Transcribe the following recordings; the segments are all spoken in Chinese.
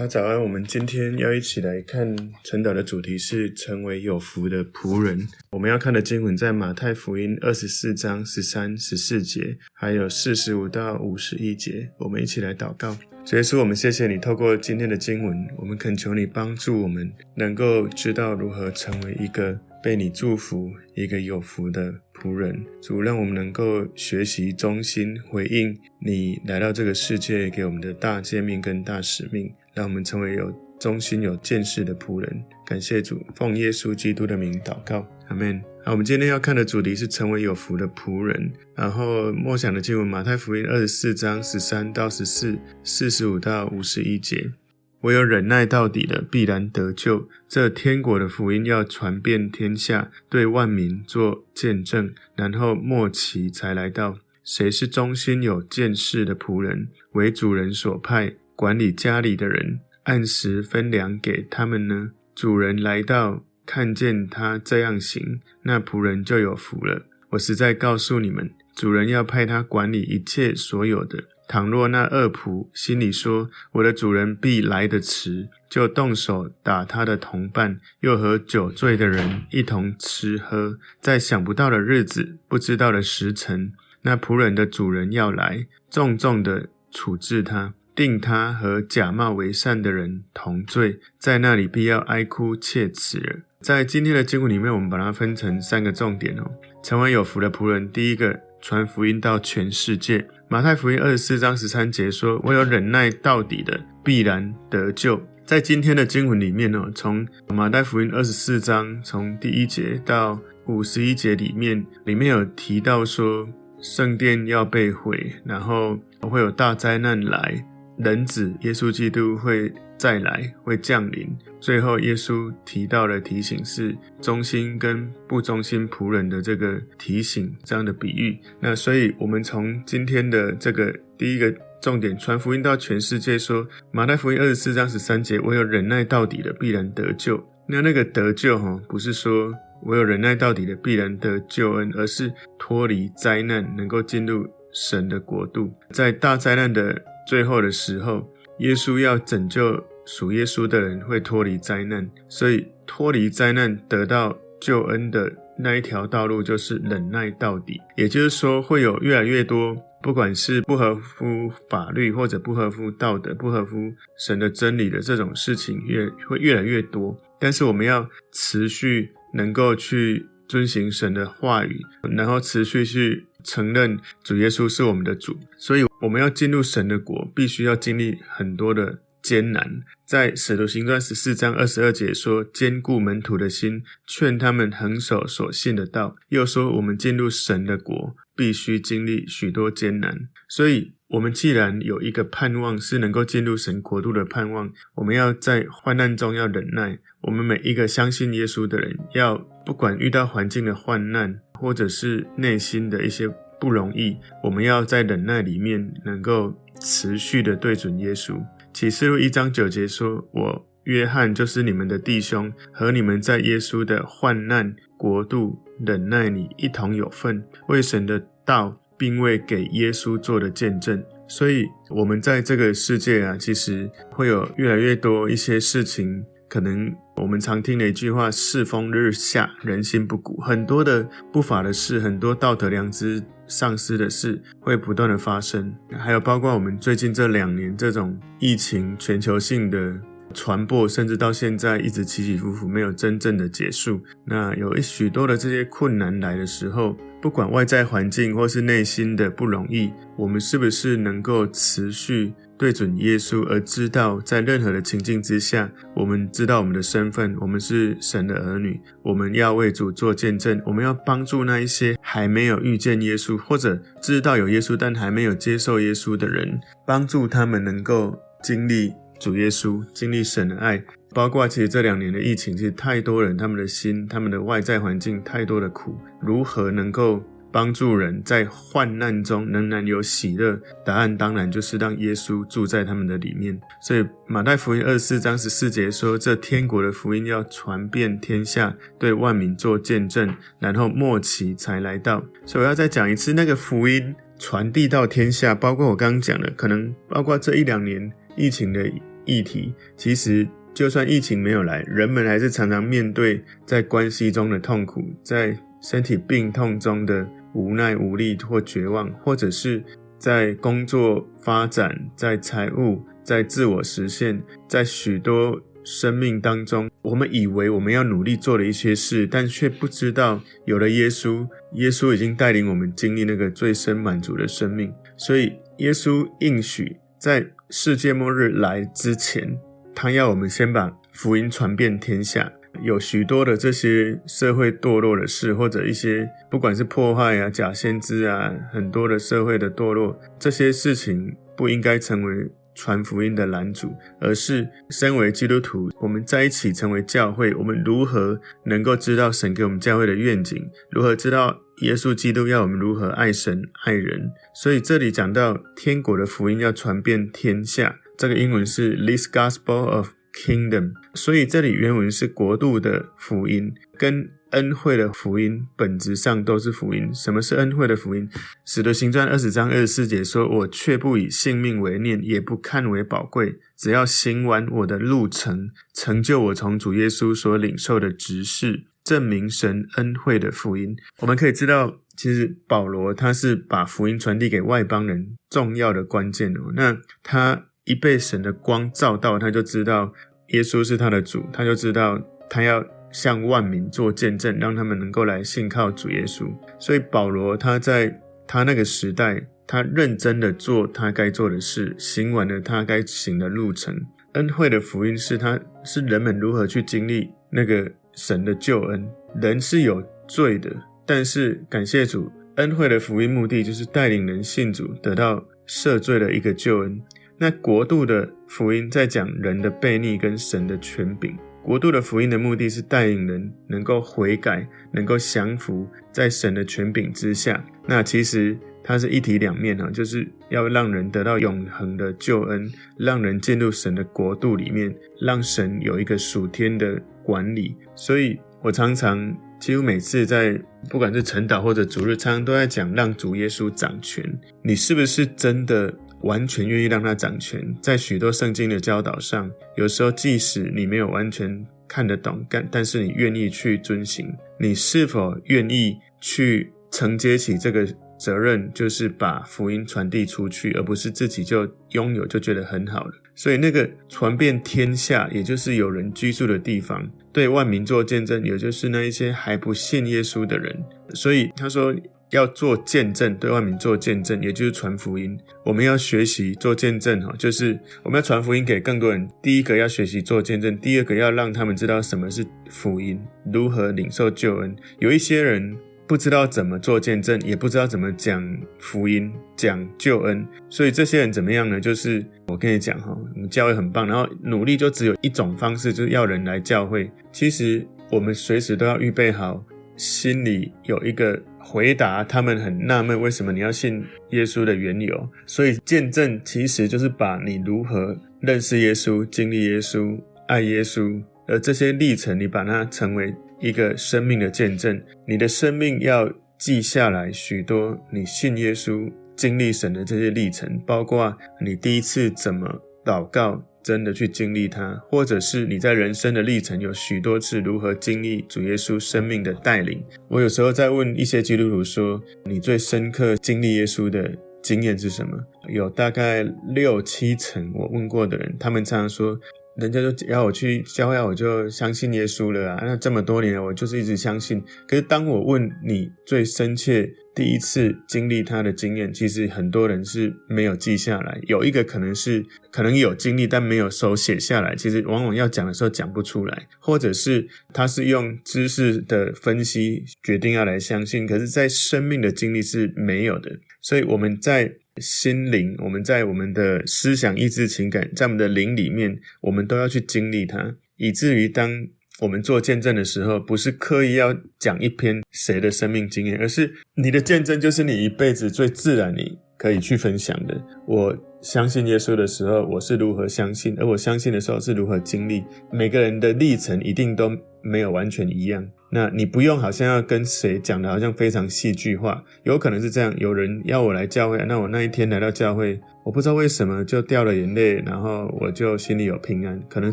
大家早安，我们今天要一起来看晨祷的主题是成为有福的仆人。我们要看的经文在马太福音二十四章十三、十四节，还有四十五到五十一节。我们一起来祷告。主耶稣，我们谢谢你透过今天的经文，我们恳求你帮助我们，能够知道如何成为一个被你祝福、一个有福的仆人。主，让我们能够学习忠心回应你来到这个世界给我们的大诫命跟大使命。让我们成为有忠心、有见识的仆人。感谢主，奉耶稣基督的名祷告，阿门。好，我们今天要看的主题是成为有福的仆人。然后默想的经文，马太福音二十四章十三到十四、四十五到五十一节。唯有忍耐到底的，必然得救。这天国的福音要传遍天下，对万民做见证，然后末期才来到。谁是忠心有见识的仆人，为主人所派？管理家里的人，按时分粮给他们呢？主人来到，看见他这样行，那仆人就有福了。我实在告诉你们，主人要派他管理一切所有的。倘若那恶仆心里说：“我的主人必来得迟”，就动手打他的同伴，又和酒醉的人一同吃喝，在想不到的日子，不知道的时辰，那仆人的主人要来，重重的处置他。定他和假冒为善的人同罪，在那里必要哀哭切齿。在今天的经文里面，我们把它分成三个重点哦。成为有福的仆人，第一个，传福音到全世界。马太福音二十四章十三节说：“唯有忍耐到底的，必然得救。”在今天的经文里面呢，从马太福音二十四章从第一节到五十一节里面，里面有提到说，圣殿要被毁，然后会有大灾难来。人子耶稣基督会再来，会降临。最后，耶稣提到的提醒是忠心跟不忠心仆人的这个提醒，这样的比喻。那所以，我们从今天的这个第一个重点，传福音到全世界，说马太福音二十四章十三节，唯有忍耐到底的，必然得救。那那个得救，哈，不是说唯有忍耐到底的必然得救恩，而是脱离灾难，能够进入神的国度，在大灾难的。最后的时候，耶稣要拯救属耶稣的人，会脱离灾难。所以，脱离灾难、得到救恩的那一条道路，就是忍耐到底。也就是说，会有越来越多，不管是不合乎法律，或者不合乎道德、不合乎神的真理的这种事情，越会越来越多。但是，我们要持续能够去遵行神的话语，然后持续去承认主耶稣是我们的主。所以，我们要进入神的国，必须要经历很多的艰难。在使徒行传十四章二十二节说：“坚固门徒的心，劝他们恒守所信的道。”又说：“我们进入神的国，必须经历许多艰难。”所以，我们既然有一个盼望，是能够进入神国度的盼望，我们要在患难中要忍耐。我们每一个相信耶稣的人，要不管遇到环境的患难，或者是内心的一些。不容易，我们要在忍耐里面能够持续的对准耶稣。启示录一章九节说：“我约翰就是你们的弟兄，和你们在耶稣的患难国度忍耐里一同有份，为神的道，并未给耶稣做的见证。”所以，我们在这个世界啊，其实会有越来越多一些事情。可能我们常听的一句话：“世风日下，人心不古。”很多的不法的事，很多道德良知丧失的事，会不断的发生。还有包括我们最近这两年这种疫情全球性的传播，甚至到现在一直起起伏伏，没有真正的结束。那有一许多的这些困难来的时候，不管外在环境或是内心的不容易，我们是不是能够持续？对准耶稣，而知道在任何的情境之下，我们知道我们的身份，我们是神的儿女，我们要为主做见证，我们要帮助那一些还没有遇见耶稣，或者知道有耶稣但还没有接受耶稣的人，帮助他们能够经历主耶稣，经历神的爱。包括其实这两年的疫情，其实太多人他们的心，他们的外在环境太多的苦，如何能够？帮助人在患难中仍然有喜乐，答案当然就是让耶稣住在他们的里面。所以马太福音二十四章十四节说：“这天国的福音要传遍天下，对万民做见证，然后末期才来到。”所以我要再讲一次，那个福音传递到天下，包括我刚刚讲的，可能包括这一两年疫情的。议题，其实就算疫情没有来，人们还是常常面对在关系中的痛苦，在身体病痛中的无奈无力或绝望，或者是在工作发展、在财务、在自我实现，在许多生命当中，我们以为我们要努力做的一些事，但却不知道有了耶稣，耶稣已经带领我们经历那个最深满足的生命。所以，耶稣应许在世界末日来之前，他要我们先把福音传遍天下。有许多的这些社会堕落的事，或者一些不管是破坏啊、假先知啊，很多的社会的堕落，这些事情不应该成为传福音的拦阻，而是身为基督徒，我们在一起成为教会，我们如何能够知道神给我们教会的愿景？如何知道耶稣基督要我们如何爱神爱人？所以这里讲到天国的福音要传遍天下，这个英文是 This Gospel of Kingdom，所以这里原文是国度的福音，跟恩惠的福音本质上都是福音。什么是恩惠的福音？使徒行传二十章二十四节说：“我却不以性命为念，也不看为宝贵，只要行完我的路程，成就我从主耶稣所领受的职事，证明神恩惠的福音。”我们可以知道，其实保罗他是把福音传递给外邦人重要的关键哦。那他。一被神的光照到，他就知道耶稣是他的主，他就知道他要向万民做见证，让他们能够来信靠主耶稣。所以保罗他在他那个时代，他认真的做他该做的事，行完了他该行的路程。恩惠的福音是他是人们如何去经历那个神的救恩。人是有罪的，但是感谢主，恩惠的福音目的就是带领人信主，得到赦罪的一个救恩。那国度的福音在讲人的悖逆跟神的权柄。国度的福音的目的是带领人能够悔改，能够降服在神的权柄之下。那其实它是一体两面哈，就是要让人得到永恒的救恩，让人进入神的国度里面，让神有一个属天的管理。所以我常常几乎每次在不管是晨祷或者主日，常常都在讲让主耶稣掌权。你是不是真的？完全愿意让他掌权，在许多圣经的教导上，有时候即使你没有完全看得懂，但但是你愿意去遵行，你是否愿意去承接起这个责任，就是把福音传递出去，而不是自己就拥有就觉得很好了。所以那个传遍天下，也就是有人居住的地方，对万民做见证，也就是那一些还不信耶稣的人。所以他说。要做见证，对外面做见证，也就是传福音。我们要学习做见证，哈，就是我们要传福音给更多人。第一个要学习做见证，第二个要让他们知道什么是福音，如何领受救恩。有一些人不知道怎么做见证，也不知道怎么讲福音、讲救恩，所以这些人怎么样呢？就是我跟你讲，哈，我们教会很棒，然后努力就只有一种方式，就是要人来教会。其实我们随时都要预备好，心里有一个。回答他们很纳闷，为什么你要信耶稣的缘由？所以见证其实就是把你如何认识耶稣、经历耶稣、爱耶稣，而这些历程，你把它成为一个生命的见证。你的生命要记下来许多你信耶稣、经历神的这些历程，包括你第一次怎么祷告。真的去经历它，或者是你在人生的历程有许多次如何经历主耶稣生命的带领。我有时候在问一些基督徒说：“你最深刻经历耶稣的经验是什么？”有大概六七成我问过的人，他们常常说。人家就要我去教会，我就相信耶稣了啊！那这么多年，我就是一直相信。可是当我问你最深切第一次经历他的经验，其实很多人是没有记下来。有一个可能是可能有经历，但没有手写下来。其实往往要讲的时候讲不出来，或者是他是用知识的分析决定要来相信，可是在生命的经历是没有的。所以我们在。心灵，我们在我们的思想、意志、情感，在我们的灵里面，我们都要去经历它，以至于当我们做见证的时候，不是刻意要讲一篇谁的生命经验，而是你的见证就是你一辈子最自然你可以去分享的。我相信耶稣的时候，我是如何相信；而我相信的时候是如何经历。每个人的历程一定都没有完全一样。那你不用好像要跟谁讲的，好像非常戏剧化。有可能是这样，有人要我来教会，那我那一天来到教会，我不知道为什么就掉了眼泪，然后我就心里有平安。可能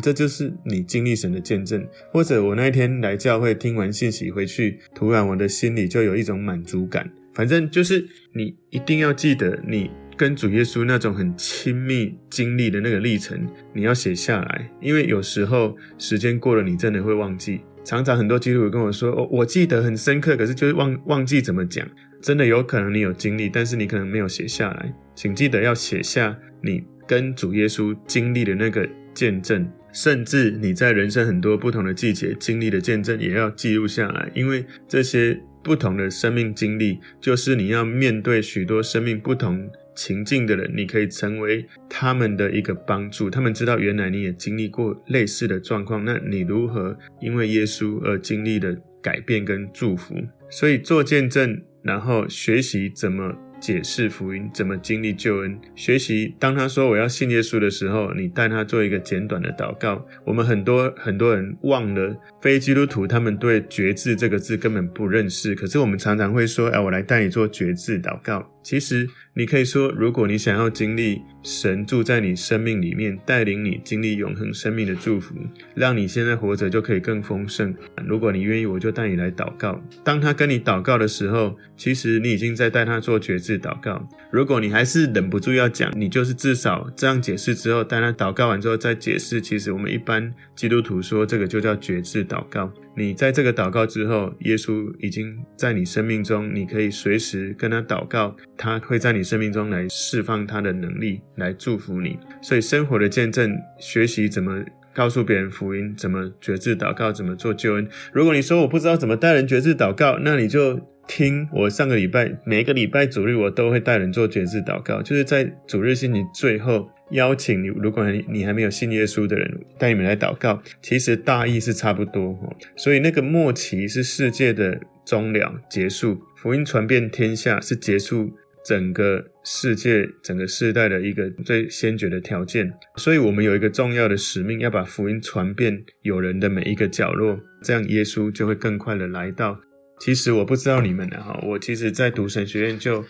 这就是你经历神的见证。或者我那一天来教会，听完信息回去，突然我的心里就有一种满足感。反正就是你一定要记得，你跟主耶稣那种很亲密经历的那个历程，你要写下来，因为有时候时间过了，你真的会忘记。常常很多基督徒跟我说：“哦，我记得很深刻，可是就是忘忘记怎么讲。”真的有可能你有经历，但是你可能没有写下来。请记得要写下你跟主耶稣经历的那个见证，甚至你在人生很多不同的季节经历的见证，也要记录下来。因为这些不同的生命经历，就是你要面对许多生命不同情境的人，你可以成为他们的一个帮助。他们知道原来你也经历过类似的状况，那你如何因为耶稣而经历的改变跟祝福？所以做见证，然后学习怎么解释福音，怎么经历救恩。学习当他说我要信耶稣的时候，你带他做一个简短的祷告。我们很多很多人忘了，非基督徒他们对觉志这个字根本不认识。可是我们常常会说，哎，我来带你做觉志祷告。其实你可以说，如果你想要经历神住在你生命里面，带领你经历永恒生命的祝福，让你现在活着就可以更丰盛。如果你愿意，我就带你来祷告。当他跟你祷告的时候，其实你已经在带他做决志祷告。如果你还是忍不住要讲，你就是至少这样解释之后，带他祷告完之后再解释。其实我们一般基督徒说这个就叫决志祷告。你在这个祷告之后，耶稣已经在你生命中，你可以随时跟他祷告，他会在你生命中来释放他的能力，来祝福你。所以生活的见证，学习怎么告诉别人福音，怎么决志祷告，怎么做救恩。如果你说我不知道怎么带人决志祷告，那你就听我上个礼拜，每个礼拜主日我都会带人做决志祷告，就是在主日星期最后。邀请你，如果你你还没有信耶稣的人，带你们来祷告。其实大意是差不多哦，所以那个末期是世界的终了结束，福音传遍天下是结束整个世界整个世代的一个最先决的条件。所以我们有一个重要的使命，要把福音传遍有人的每一个角落，这样耶稣就会更快的来到。其实我不知道你们的哈，我其实在读神学院就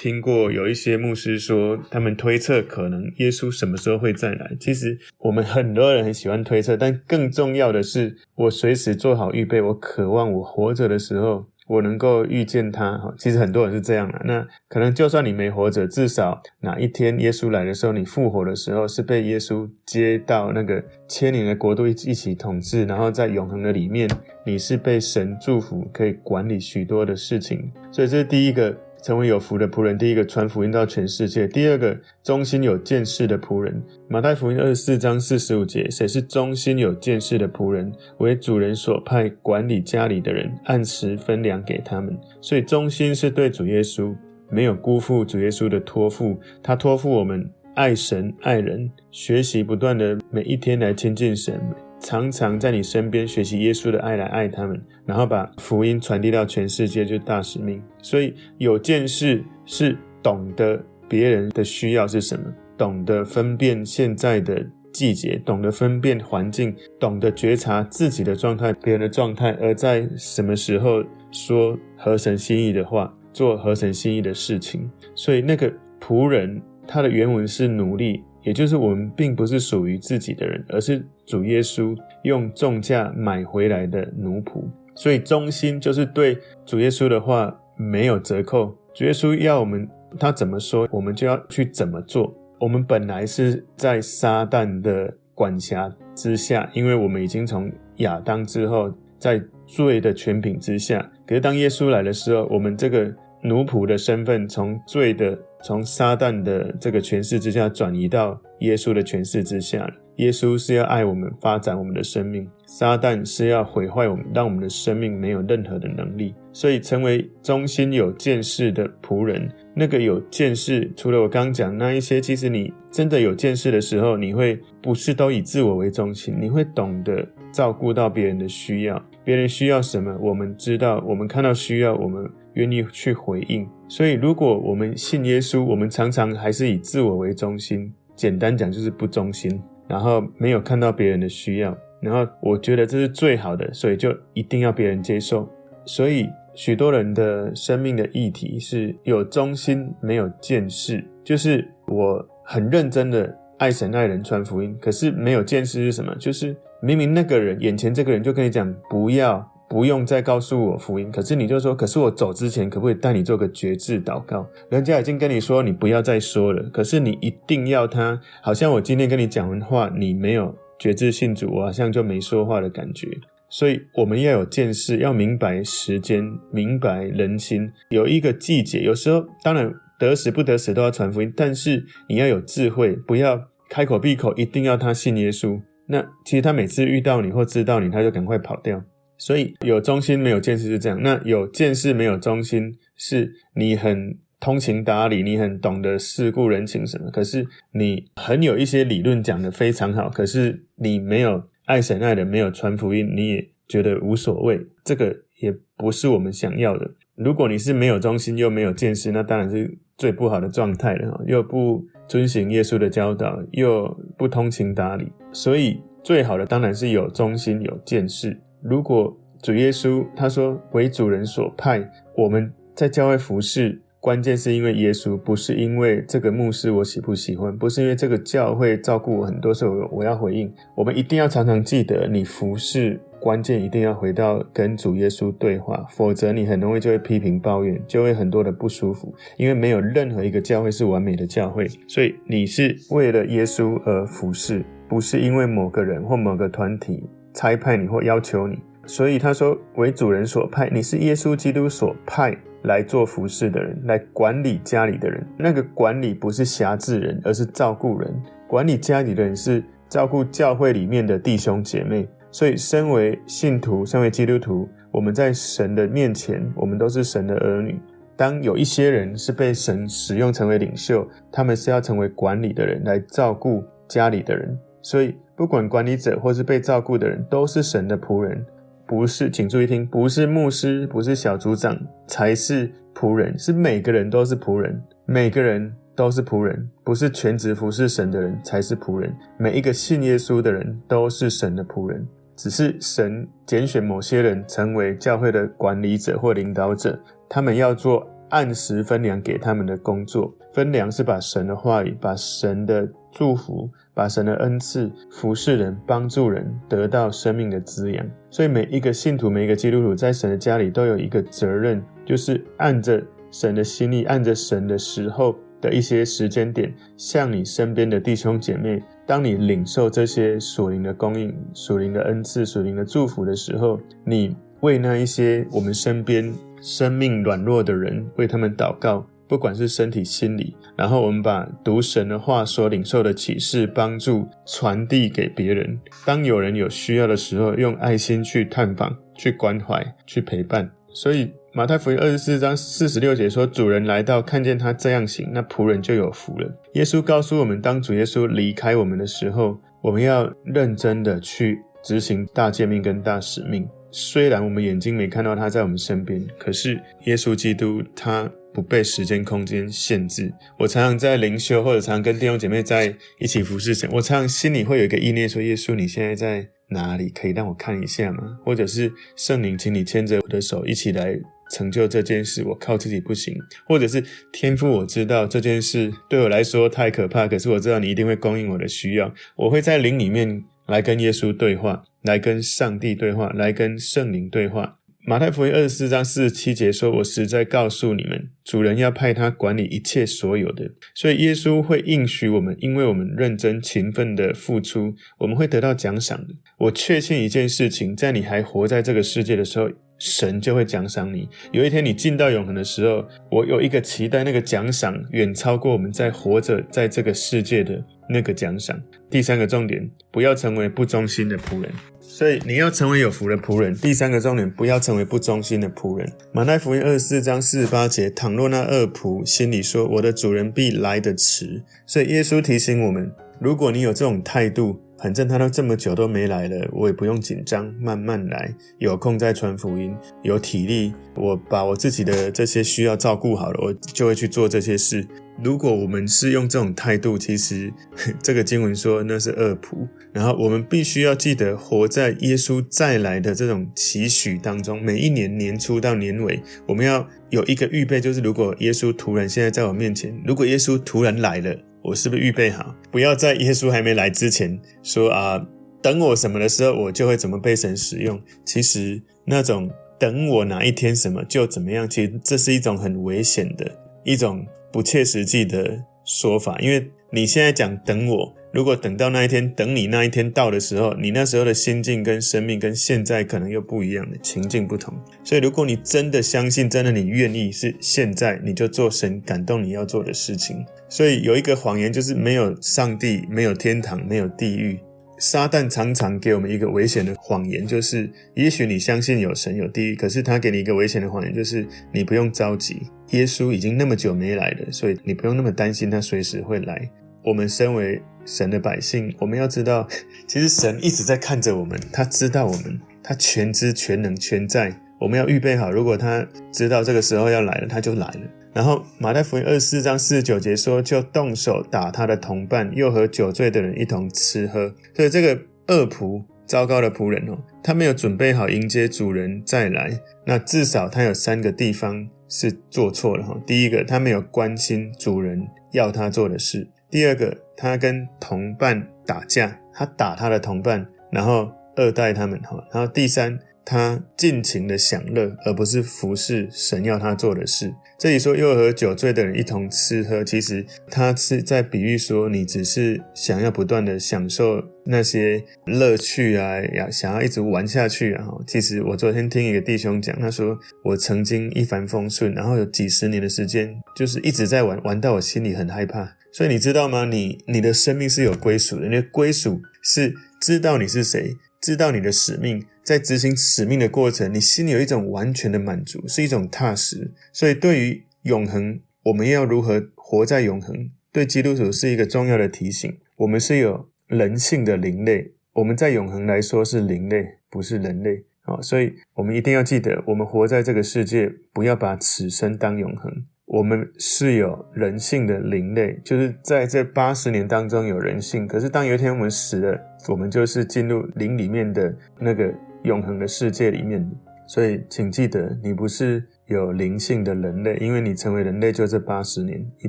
听过有一些牧师说，他们推测可能耶稣什么时候会再来。其实我们很多人很喜欢推测，但更重要的是，我随时做好预备，我渴望我活着的时候。我能够遇见他，哈，其实很多人是这样的。那可能就算你没活着，至少哪一天耶稣来的时候，你复活的时候，是被耶稣接到那个千年的国度一一起统治，然后在永恒的里面，你是被神祝福，可以管理许多的事情。所以这是第一个。成为有福的仆人，第一个传福音到全世界；第二个忠心有见识的仆人。马太福音二十四章四十五节：谁是忠心有见识的仆人？为主人所派管理家里的人，按时分粮给他们。所以忠心是对主耶稣，没有辜负主耶稣的托付。他托付我们爱神爱人，学习不断的每一天来亲近神。常常在你身边学习耶稣的爱来爱他们，然后把福音传递到全世界，就是大使命。所以有件事是懂得别人的需要是什么，懂得分辨现在的季节，懂得分辨环境，懂得觉察自己的状态、别人的状态，而在什么时候说合神心意的话，做合神心意的事情。所以那个仆人，他的原文是奴隶。也就是我们并不是属于自己的人，而是主耶稣用重价买回来的奴仆。所以忠心就是对主耶稣的话没有折扣。主耶稣要我们，他怎么说，我们就要去怎么做。我们本来是在撒旦的管辖之下，因为我们已经从亚当之后在罪的权柄之下。可是当耶稣来的时候，我们这个奴仆的身份从罪的。从撒旦的这个权势之下转移到耶稣的权势之下。耶稣是要爱我们，发展我们的生命；撒旦是要毁坏我们，让我们的生命没有任何的能力。所以，成为忠心有见识的仆人，那个有见识，除了我刚刚讲那一些，其实你真的有见识的时候，你会不是都以自我为中心，你会懂得照顾到别人的需要。别人需要什么，我们知道；我们看到需要，我们愿意去回应。所以，如果我们信耶稣，我们常常还是以自我为中心，简单讲就是不忠心，然后没有看到别人的需要，然后我觉得这是最好的，所以就一定要别人接受。所以，许多人的生命的议题是有忠心没有见识，就是我很认真的爱神爱人传福音，可是没有见识是什么？就是明明那个人眼前这个人就跟你讲不要。不用再告诉我福音，可是你就说，可是我走之前可不可以带你做个决志祷告？人家已经跟你说你不要再说了，可是你一定要他，好像我今天跟你讲完话，你没有决志信主，我好像就没说话的感觉。所以我们要有见识，要明白时间，明白人心，有一个季节。有时候当然得时不得时都要传福音，但是你要有智慧，不要开口闭口一定要他信耶稣。那其实他每次遇到你或知道你，他就赶快跑掉。所以有忠心没有见识是这样，那有见识没有忠心，是你很通情达理，你很懂得世故人情什么，可是你很有一些理论讲得非常好，可是你没有爱神爱人，没有传福音，你也觉得无所谓，这个也不是我们想要的。如果你是没有忠心又没有见识，那当然是最不好的状态了，又不遵行耶稣的教导，又不通情达理，所以最好的当然是有忠心有见识。如果主耶稣他说为主人所派，我们在教会服侍，关键是因为耶稣，不是因为这个牧师我喜不喜欢，不是因为这个教会照顾我很多时候我要回应。我们一定要常常记得，你服侍关键一定要回到跟主耶稣对话，否则你很容易就会批评抱怨，就会很多的不舒服。因为没有任何一个教会是完美的教会，所以你是为了耶稣而服侍，不是因为某个人或某个团体。差派你或要求你，所以他说为主人所派，你是耶稣基督所派来做服侍的人，来管理家里的人。那个管理不是辖制人，而是照顾人。管理家里的人是照顾教会里面的弟兄姐妹。所以，身为信徒，身为基督徒，我们在神的面前，我们都是神的儿女。当有一些人是被神使用成为领袖，他们是要成为管理的人，来照顾家里的人。所以。不管管理者或是被照顾的人，都是神的仆人，不是，请注意听，不是牧师，不是小组长才是仆人，是每个人都是仆人，每个人都是仆人，不是全职服侍神的人才是仆人，每一个信耶稣的人都是神的仆人，只是神拣选某些人成为教会的管理者或领导者，他们要做按时分粮给他们的工作，分粮是把神的话语，把神的祝福。把神的恩赐服侍人，帮助人得到生命的滋养。所以每一个信徒，每一个基督徒，在神的家里都有一个责任，就是按着神的心意，按着神的时候的一些时间点，向你身边的弟兄姐妹，当你领受这些属灵的供应、属灵的恩赐、属灵的祝福的时候，你为那一些我们身边生命软弱的人，为他们祷告。不管是身体、心理，然后我们把读神的话所领受的启示帮助传递给别人。当有人有需要的时候，用爱心去探访、去关怀、去陪伴。所以马太福音二十四章四十六节说：“主人来到，看见他这样行，那仆人就有福了。”耶稣告诉我们，当主耶稣离开我们的时候，我们要认真的去执行大诫命跟大使命。虽然我们眼睛没看到他在我们身边，可是耶稣基督他。不被时间空间限制。我常常在灵修，或者常常跟弟兄姐妹在一起服侍神。我常常心里会有一个意念说：“耶稣，你现在在哪里？可以让我看一下吗？”或者是圣灵，请你牵着我的手，一起来成就这件事。我靠自己不行。或者是天赋，我知道这件事对我来说太可怕，可是我知道你一定会供应我的需要。我会在灵里面来跟耶稣对话，来跟上帝对话，来跟圣灵对话。马太福音二十四章四十七节说：“我实在告诉你们，主人要派他管理一切所有的。所以耶稣会应许我们，因为我们认真勤奋的付出，我们会得到奖赏的。我确信一件事情，在你还活在这个世界的时候，神就会奖赏你。有一天你进到永恒的时候，我有一个期待，那个奖赏远超过我们在活着在这个世界的那个奖赏。第三个重点，不要成为不忠心的仆人。”所以你要成为有福的仆人。第三个重点，不要成为不忠心的仆人。马太福音二十四章四十八节，倘若那恶仆心里说：“我的主人必来得迟。”所以耶稣提醒我们，如果你有这种态度，反正他都这么久都没来了，我也不用紧张，慢慢来，有空再传福音，有体力，我把我自己的这些需要照顾好了，我就会去做这些事。如果我们是用这种态度，其实 这个经文说那是恶仆。然后我们必须要记得活在耶稣再来的这种期许当中。每一年年初到年尾，我们要有一个预备，就是如果耶稣突然现在在我面前，如果耶稣突然来了，我是不是预备好？不要在耶稣还没来之前说啊，等我什么的时候，我就会怎么被神使用。其实那种等我哪一天什么就怎么样，其实这是一种很危险的一种。不切实际的说法，因为你现在讲等我，如果等到那一天，等你那一天到的时候，你那时候的心境跟生命跟现在可能又不一样的，情境不同。所以，如果你真的相信，真的你愿意是现在，你就做神感动你要做的事情。所以有一个谎言，就是没有上帝，没有天堂，没有地狱。撒旦常常给我们一个危险的谎言，就是也许你相信有神有地狱，可是他给你一个危险的谎言，就是你不用着急，耶稣已经那么久没来了，所以你不用那么担心他随时会来。我们身为神的百姓，我们要知道，其实神一直在看着我们，他知道我们，他全知全能全在，我们要预备好，如果他知道这个时候要来了，他就来了。然后马太福音二十四章四十九节说，就动手打他的同伴，又和酒醉的人一同吃喝。所以这个恶仆，糟糕的仆人哦，他没有准备好迎接主人再来。那至少他有三个地方是做错了哈。第一个，他没有关心主人要他做的事；第二个，他跟同伴打架，他打他的同伴，然后恶待他们哈。然后第三。他尽情的享乐，而不是服侍神要他做的事。这里说又和酒醉的人一同吃喝，其实他是在比喻说，你只是想要不断的享受那些乐趣啊，要想要一直玩下去啊。其实我昨天听一个弟兄讲，他说我曾经一帆风顺，然后有几十年的时间就是一直在玩，玩到我心里很害怕。所以你知道吗？你你的生命是有归属的，你的归属是知道你是谁。知道你的使命，在执行使命的过程，你心里有一种完全的满足，是一种踏实。所以，对于永恒，我们要如何活在永恒，对基督徒是一个重要的提醒。我们是有人性的灵类，我们在永恒来说是灵类，不是人类。好，所以我们一定要记得，我们活在这个世界，不要把此生当永恒。我们是有人性的灵类，就是在这八十年当中有人性。可是当有一天我们死了，我们就是进入灵里面的那个永恒的世界里面。所以请记得，你不是。有灵性的人类，因为你成为人类就这八十年、一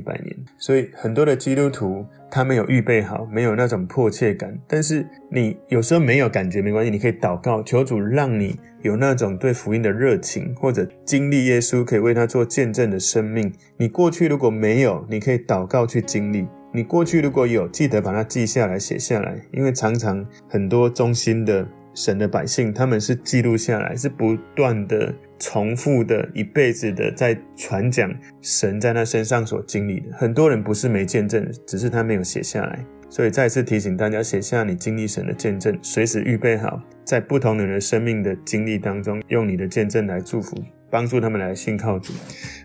百年，所以很多的基督徒他没有预备好，没有那种迫切感。但是你有时候没有感觉没关系，你可以祷告，求主让你有那种对福音的热情，或者经历耶稣可以为他做见证的生命。你过去如果没有，你可以祷告去经历；你过去如果有，记得把它记下来、写下来，因为常常很多忠心的神的百姓，他们是记录下来，是不断的。重复的一辈子的在传讲神在他身上所经历的，很多人不是没见证，只是他没有写下来。所以再次提醒大家，写下你经历神的见证，随时预备好，在不同人的生命的经历当中，用你的见证来祝福，帮助他们来信靠主。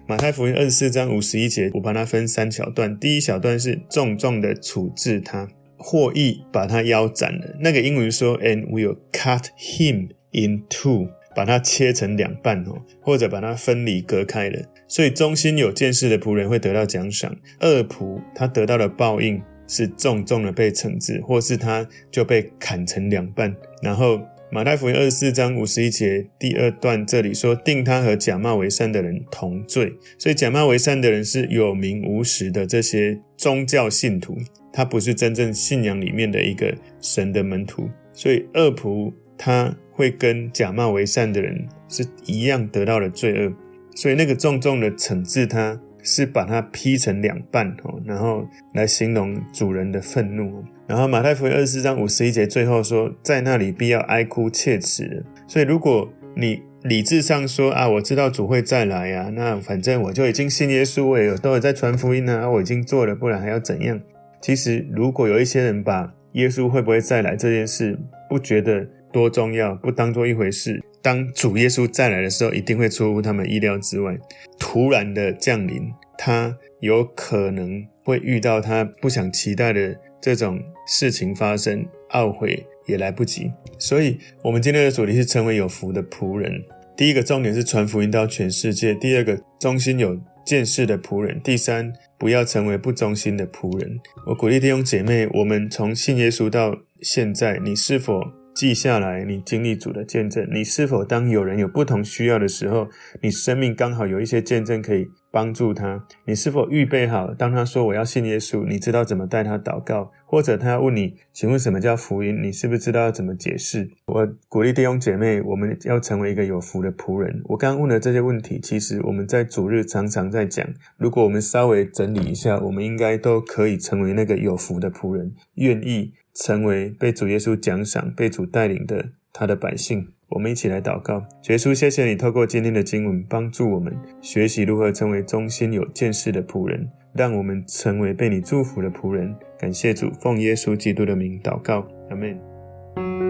马太福音二十四章五十一节，我把它分三小段，第一小段是重重的处置他，获益把他腰斩了。那个英文说，and will cut him in two。把它切成两半哦，或者把它分离隔开了。所以忠心有见识的仆人会得到奖赏，恶仆他得到的报应是重重的被惩治，或是他就被砍成两半。然后马太福音二十四章五十一节第二段这里说，定他和假冒为善的人同罪。所以假冒为善的人是有名无实的这些宗教信徒，他不是真正信仰里面的一个神的门徒。所以恶仆他。会跟假冒为善的人是一样得到了罪恶，所以那个重重的惩治他，是把它劈成两半哦，然后来形容主人的愤怒。然后马太福音二十四章五十一节最后说，在那里必要哀哭切齿。所以如果你理智上说啊，我知道主会再来啊，那反正我就已经信耶稣，我也有都有在传福音啊，我已经做了，不然还要怎样？其实如果有一些人把耶稣会不会再来这件事不觉得。多重要，不当做一回事。当主耶稣再来的时候，一定会出乎他们意料之外，突然的降临，他有可能会遇到他不想期待的这种事情发生，懊悔也来不及。所以，我们今天的主题是成为有福的仆人。第一个重点是传福音到全世界；第二个，忠心有见识的仆人；第三，不要成为不忠心的仆人。我鼓励弟兄姐妹，我们从信耶稣到现在，你是否记下来你经历主的见证？你是否当有人有不同需要的时候，你生命刚好有一些见证可以帮助他？你是否预备好，当他说我要信耶稣，你知道怎么带他祷告？或者他要问你，请问什么叫福音？你是不是知道要怎么解释？我鼓励弟兄姐妹，我们要成为一个有福的仆人。我刚刚问的这些问题，其实我们在主日常常在讲。如果我们稍微整理一下，我们应该都可以成为那个有福的仆人，愿意。成为被主耶稣奖赏、被主带领的他的百姓，我们一起来祷告。耶稣，谢谢你透过今天的经文，帮助我们学习如何成为忠心有见识的仆人，让我们成为被你祝福的仆人。感谢主，奉耶稣基督的名祷告，阿门。